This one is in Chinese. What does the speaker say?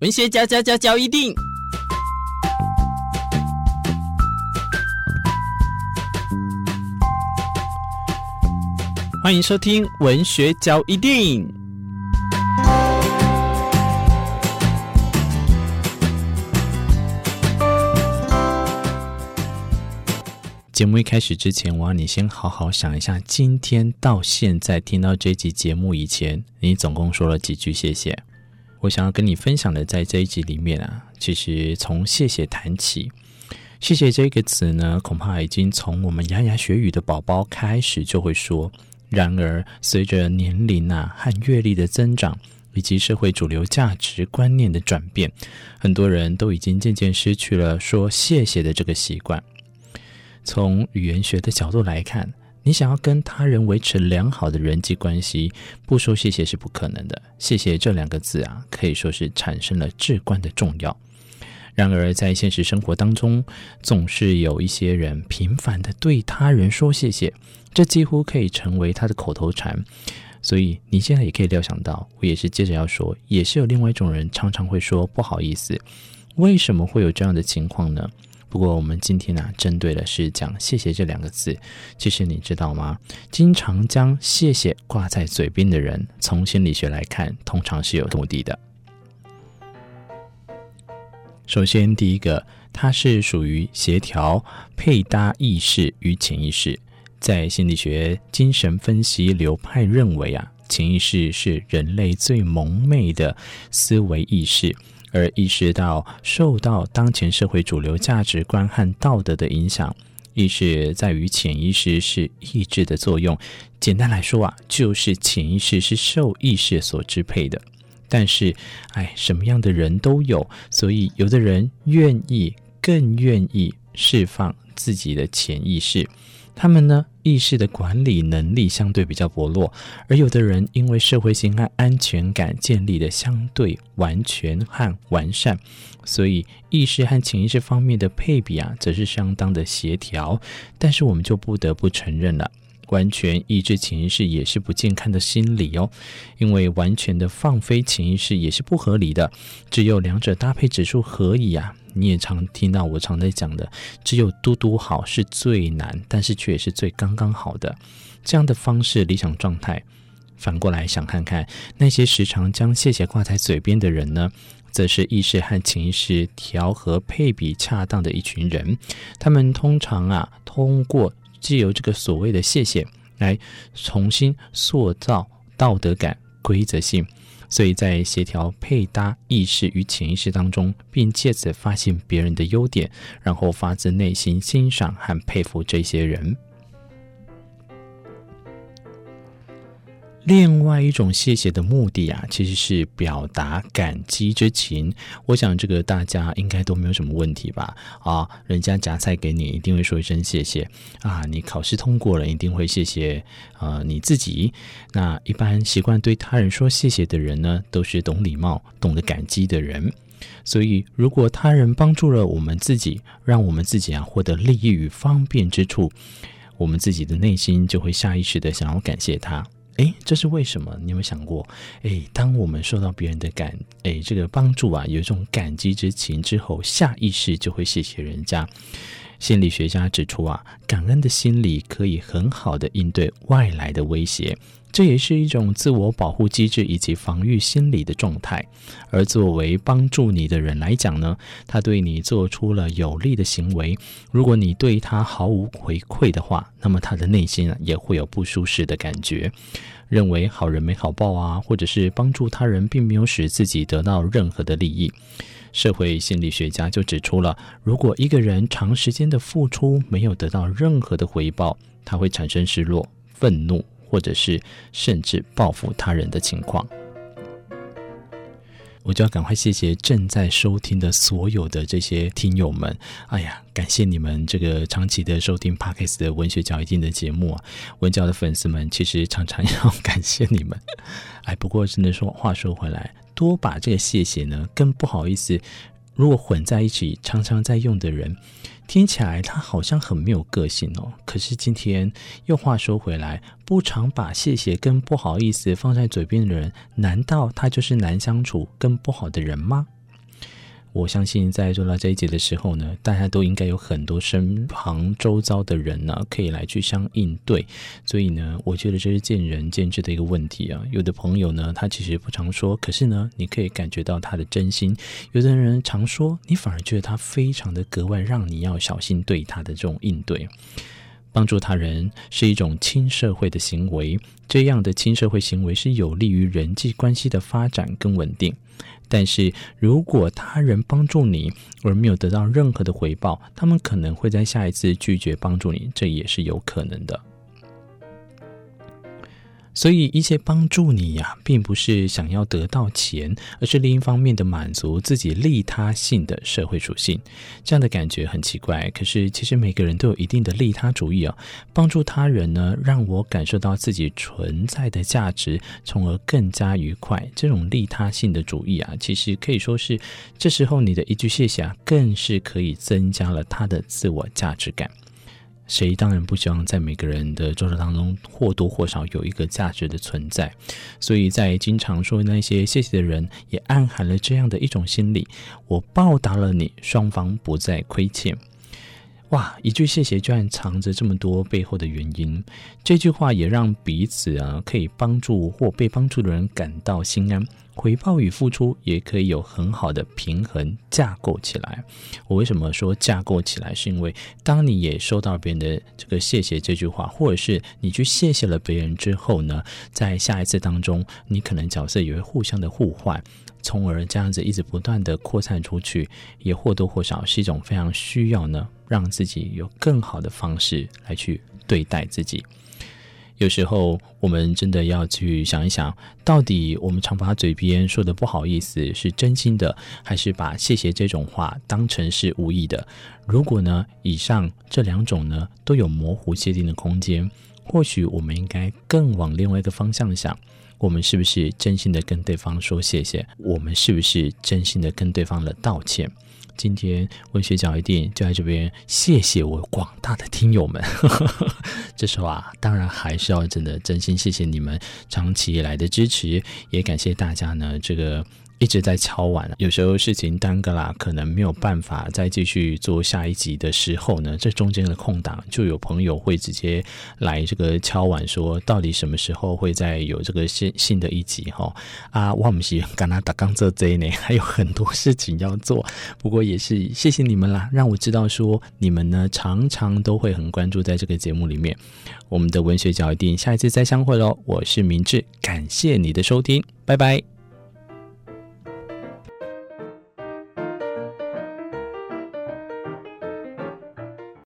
文学嚼嚼嚼嚼一定，欢迎收听文学嚼一定。节目一开始之前，我要你先好好想一下，今天到现在听到这集节目以前，你总共说了几句谢谢？我想要跟你分享的，在这一集里面啊，其实从谢谢谈起，谢谢这个词呢，恐怕已经从我们牙牙学语的宝宝开始就会说。然而，随着年龄啊和阅历的增长，以及社会主流价值观念的转变，很多人都已经渐渐失去了说谢谢的这个习惯。从语言学的角度来看，你想要跟他人维持良好的人际关系，不说谢谢是不可能的。谢谢这两个字啊，可以说是产生了至关的重要。然而，在现实生活当中，总是有一些人频繁地对他人说谢谢，这几乎可以成为他的口头禅。所以，你现在也可以料想到，我也是接着要说，也是有另外一种人常常会说不好意思。为什么会有这样的情况呢？不过，我们今天呢、针对的是讲“谢谢”这两个字。其实你知道吗？经常将“谢谢”挂在嘴边的人，从心理学来看，通常是有目的的。首先，第一个，它是属于协调配搭意识与潜意识。在心理学精神分析流派认为啊，潜意识是人类最蒙昧的思维意识。而意识到受到当前社会主流价值观和道德的影响，意识在于潜意识是意志的作用。简单来说啊，就是潜意识是受意识所支配的。但是，哎，什么样的人都有，所以有的人愿意，更愿意释放自己的潜意识。他们呢，意识的管理能力相对比较薄弱，而有的人因为社会性和安全感建立的相对完全和完善，所以意识和潜意识方面的配比啊，则是相当的协调。但是我们就不得不承认了，完全抑制潜意识也是不健康的心理哦，因为完全的放飞潜意识也是不合理的，只有两者搭配指数合宜啊。你也常听到我常在讲的，只有嘟嘟好是最难，但是却也是最刚刚好的这样的方式理想状态。反过来想看看那些时常将谢谢挂在嘴边的人呢，则是意识和潜意识调和配比恰当的一群人。他们通常啊，通过借由这个所谓的谢谢来重新塑造道德感、规则性。所以在协调配搭意识与潜意识当中，并借此发现别人的优点，然后发自内心欣赏和佩服这些人。另外一种谢谢的目的啊，其实是表达感激之情。我想这个大家应该都没有什么问题吧？啊，人家夹菜给你，一定会说一声谢谢啊。你考试通过了，一定会谢谢啊你自己。那一般习惯对他人说谢谢的人呢，都是懂礼貌、懂得感激的人。所以，如果他人帮助了我们自己，让我们自己啊获得利益与方便之处，我们自己的内心就会下意识的想要感谢他。诶，这是为什么？你有没有想过？诶，当我们受到别人的感，诶，这个帮助啊，有一种感激之情之后，下意识就会谢谢人家。心理学家指出啊，感恩的心理可以很好的应对外来的威胁。这也是一种自我保护机制以及防御心理的状态。而作为帮助你的人来讲呢，他对你做出了有利的行为，如果你对他毫无回馈的话，那么他的内心啊也会有不舒适的感觉，认为好人没好报啊，或者是帮助他人并没有使自己得到任何的利益。社会心理学家就指出了，如果一个人长时间的付出没有得到任何的回报，他会产生失落、愤怒。或者是甚至报复他人的情况，我就要赶快谢谢正在收听的所有的这些听友们。哎呀，感谢你们这个长期的收听 Podcast 的文学嚼一定的节目啊！文教的粉丝们其实常常 要感谢你们。哎，不过真的说话说回来，多把这个谢谢呢更不好意思如果混在一起，常常在用的人。听起来他好像很没有个性哦，可是今天又话说回来，不常把谢谢跟不好意思放在嘴边的人，难道他就是难相处跟不好的人吗？我相信在做到这一节的时候呢，大家都应该有很多身旁周遭的人呢，可以来去相应对。所以呢，我觉得这是见仁见智的一个问题啊。有的朋友呢，他其实不常说，可是呢，你可以感觉到他的真心；有的人常说，你反而觉得他非常的格外，让你要小心对他的这种应对。帮助他人是一种亲社会的行为，这样的亲社会行为是有利于人际关系的发展跟稳定。但是如果他人帮助你而没有得到任何的回报，他们可能会在下一次拒绝帮助你，这也是有可能的。所以，一些帮助你呀、啊，并不是想要得到钱，而是另一方面的满足自己利他性的社会属性。这样的感觉很奇怪，可是其实每个人都有一定的利他主义啊。帮助他人呢，让我感受到自己存在的价值，从而更加愉快。这种利他性的主义啊，其实可以说是这时候你的一句谢谢啊，更是可以增加了他的自我价值感。谁当然不希望在每个人的周遭当中或多或少有一个价值的存在，所以在经常说那些谢谢的人，也暗含了这样的一种心理：我报答了你，双方不再亏欠。哇，一句谢谢居然藏着这么多背后的原因，这句话也让彼此啊可以帮助或被帮助的人感到心安。回报与付出也可以有很好的平衡架构起来。我为什么说架构起来？是因为当你也收到别人的这个谢谢这句话，或者是你去谢谢了别人之后呢，在下一次当中，你可能角色也会互相的互换，从而这样子一直不断的扩散出去，也或多或少是一种非常需要呢，让自己有更好的方式来去对待自己。有时候，我们真的要去想一想，到底我们常把嘴边说的不好意思是真心的，还是把谢谢这种话当成是无意的？如果呢，以上这两种呢都有模糊界定的空间，或许我们应该更往另外一个方向想：我们是不是真心的跟对方说谢谢？我们是不是真心的跟对方的道歉？今天文学角一定就在这边，谢谢我广大的听友们。这时候啊，当然还是要真的真心谢谢你们长期以来的支持，也感谢大家呢这个。一直在敲碗，有时候事情耽搁啦，可能没有办法再继续做下一集的时候呢，这中间的空档就有朋友会直接来这个敲碗，说到底什么时候会再有这个新新的一集哈？啊，我们是跟他打刚这这一年还有很多事情要做，不过也是谢谢你们啦，让我知道说你们呢常常都会很关注在这个节目里面。我们的文学角一定下一次再相会喽，我是明智，感谢你的收听，拜拜。